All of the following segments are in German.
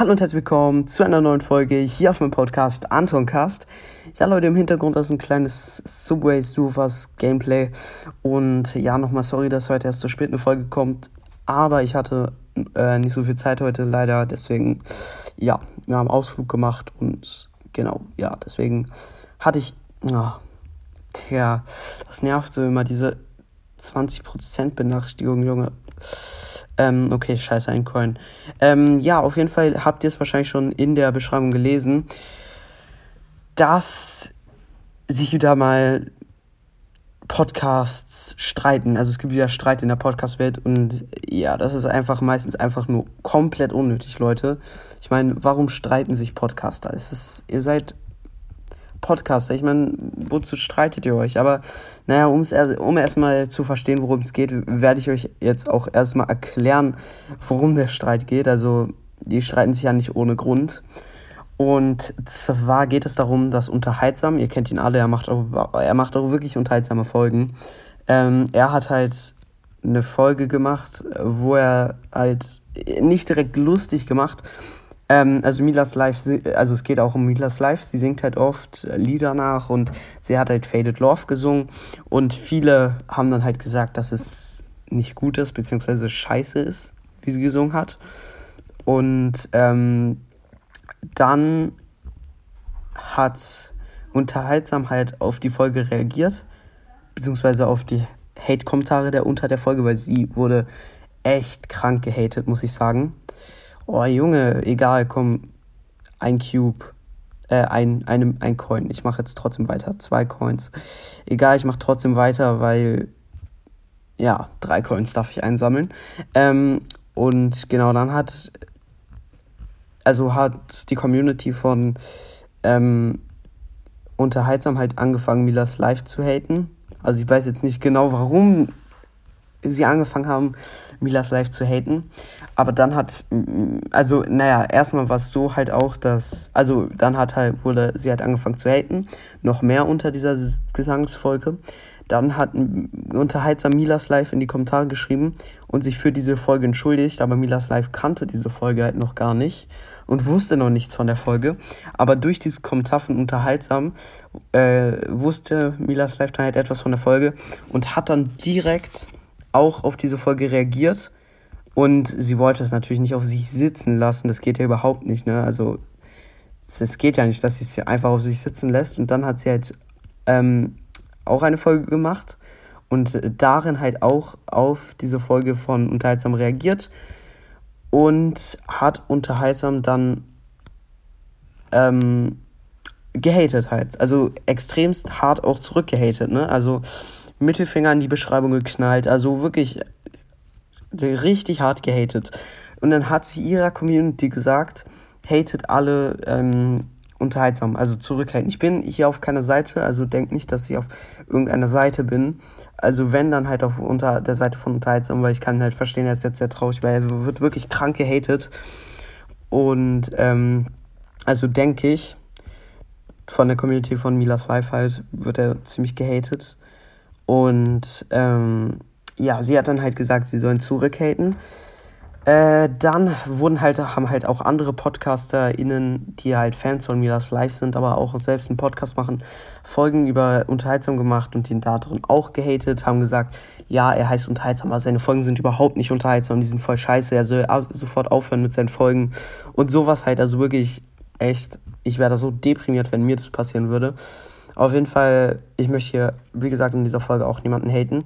Hallo und herzlich willkommen zu einer neuen Folge hier auf meinem Podcast Antoncast. Ja, Leute, im Hintergrund ist ein kleines Subway Surfers Gameplay. Und ja, nochmal sorry, dass heute erst so spät eine Folge kommt. Aber ich hatte äh, nicht so viel Zeit heute leider. Deswegen, ja, wir haben Ausflug gemacht und genau, ja, deswegen hatte ich. Oh, tja, das nervt so immer, diese 20% Benachrichtigung, Junge. Ähm, okay, scheiße, ein Coin. Ähm, ja, auf jeden Fall habt ihr es wahrscheinlich schon in der Beschreibung gelesen, dass sich wieder mal Podcasts streiten. Also es gibt wieder Streit in der Podcast-Welt und ja, das ist einfach meistens einfach nur komplett unnötig, Leute. Ich meine, warum streiten sich Podcaster? Es ist, ihr seid Podcaster. Ich meine, wozu streitet ihr euch? Aber naja, um's, um erstmal zu verstehen, worum es geht, werde ich euch jetzt auch erstmal erklären, worum der Streit geht. Also, die streiten sich ja nicht ohne Grund. Und zwar geht es darum, dass Unterhaltsam, ihr kennt ihn alle, er macht auch, er macht auch wirklich unterhaltsame Folgen. Ähm, er hat halt eine Folge gemacht, wo er halt nicht direkt lustig gemacht, ähm, also Milas Live, also es geht auch um Milas Live. Sie singt halt oft Lieder nach und sie hat halt Faded Love gesungen. Und viele haben dann halt gesagt, dass es nicht gut ist, beziehungsweise scheiße ist, wie sie gesungen hat. Und ähm, dann hat Unterhaltsam halt auf die Folge reagiert, beziehungsweise auf die Hate-Kommentare der unter der Folge, weil sie wurde echt krank gehatet, muss ich sagen. Oh Junge, egal, komm, ein Cube, äh, ein, ein, ein Coin. Ich mache jetzt trotzdem weiter, zwei Coins. Egal, ich mache trotzdem weiter, weil, ja, drei Coins darf ich einsammeln. Ähm, und genau, dann hat, also hat die Community von ähm, Unterhaltsam halt angefangen, Milas Live zu haten. Also ich weiß jetzt nicht genau, warum sie angefangen haben, Milas Live zu haten. Aber dann hat, also, naja, erstmal war es so halt auch, dass, also dann hat halt, wurde sie halt angefangen zu haten, noch mehr unter dieser Gesangsfolge. Dann hat unterhaltsam Milas Live in die Kommentare geschrieben und sich für diese Folge entschuldigt, aber Milas Live kannte diese Folge halt noch gar nicht und wusste noch nichts von der Folge. Aber durch dieses Kommentar von Unterhaltsam äh, wusste Milas Live dann halt etwas von der Folge und hat dann direkt auch auf diese Folge reagiert und sie wollte es natürlich nicht auf sich sitzen lassen. Das geht ja überhaupt nicht, ne? Also es geht ja nicht, dass sie es einfach auf sich sitzen lässt und dann hat sie halt ähm, auch eine Folge gemacht und darin halt auch auf diese Folge von Unterhaltsam reagiert und hat Unterhaltsam dann ähm, gehatet halt. Also extremst hart auch zurückgehatet, ne? Also Mittelfinger in die Beschreibung geknallt. Also wirklich richtig hart gehatet. Und dann hat sie ihrer Community gesagt, hatet alle ähm, unterhaltsam, also zurückhalten. Ich bin hier auf keiner Seite, also denkt nicht, dass ich auf irgendeiner Seite bin. Also wenn, dann halt auf unter der Seite von unterhaltsam, weil ich kann halt verstehen, er ist jetzt sehr traurig, weil er wird wirklich krank gehatet. Und ähm, also denke ich, von der Community von Milas Life halt wird er ziemlich gehatet. Und ähm, ja, sie hat dann halt gesagt, sie sollen zurückhaten. Äh, dann wurden halt, haben halt auch andere PodcasterInnen, die halt Fans von Milas Live sind, aber auch selbst einen Podcast machen, Folgen über Unterhaltsam gemacht und ihn da drin auch gehatet, haben gesagt, ja, er heißt Unterhaltsam, aber seine Folgen sind überhaupt nicht unterhaltsam, die sind voll scheiße, er soll sofort aufhören mit seinen Folgen und sowas halt, also wirklich echt, ich wäre da so deprimiert, wenn mir das passieren würde. Auf jeden Fall, ich möchte hier, wie gesagt, in dieser Folge auch niemanden haten.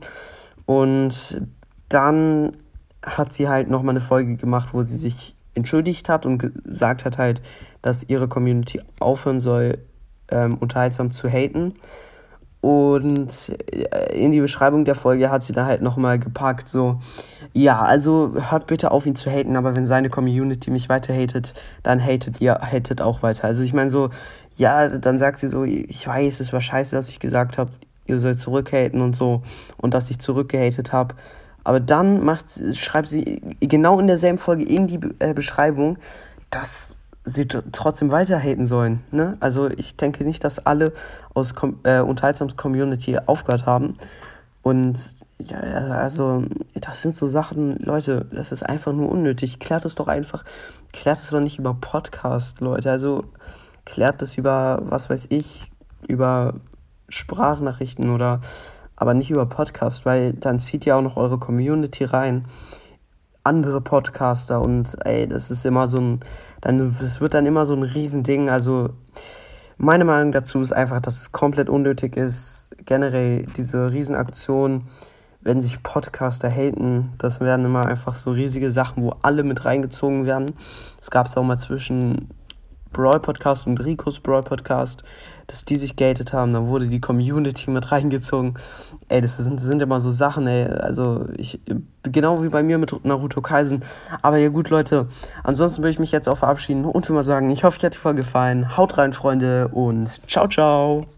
Und dann hat sie halt nochmal eine Folge gemacht, wo sie sich entschuldigt hat und gesagt hat halt, dass ihre Community aufhören soll, ähm, unterhaltsam zu haten. Und äh, in die Beschreibung der Folge hat sie da halt nochmal gepackt, so, ja, also hört bitte auf, ihn zu haten, aber wenn seine Community mich weiter hatet, dann hatet ihr, hatet auch weiter. Also ich meine so, ja, dann sagt sie so, ich weiß, es war scheiße, dass ich gesagt habe, ihr sollt zurückhaten und so und dass ich zurückgehatet habe. Aber dann macht, schreibt sie genau in derselben Folge in die äh, Beschreibung, dass sie trotzdem weiter haten sollen. Ne? Also ich denke nicht, dass alle aus Com äh, Unterhaltsams Community aufgehört haben. Und Ja, also, das sind so Sachen, Leute, das ist einfach nur unnötig. Klärt es doch einfach, klärt es doch nicht über Podcast, Leute. Also, klärt es über, was weiß ich, über Sprachnachrichten oder aber nicht über Podcast, weil dann zieht ihr auch noch eure Community rein. Andere Podcaster und ey, das ist immer so ein, dann, es wird dann immer so ein Riesending. Also, meine Meinung dazu ist einfach, dass es komplett unnötig ist, generell diese Riesenaktion wenn sich Podcaster haten, das werden immer einfach so riesige Sachen, wo alle mit reingezogen werden. Das gab es auch mal zwischen Brawl Podcast und Ricos Brawl Podcast, dass die sich gated haben, dann wurde die Community mit reingezogen. Ey, das sind, sind immer so Sachen, ey. Also, ich, genau wie bei mir mit Naruto Kaisen. Aber ja, gut, Leute. Ansonsten würde ich mich jetzt auch verabschieden und will mal sagen, ich hoffe, euch hat die Folge gefallen. Haut rein, Freunde, und ciao, ciao.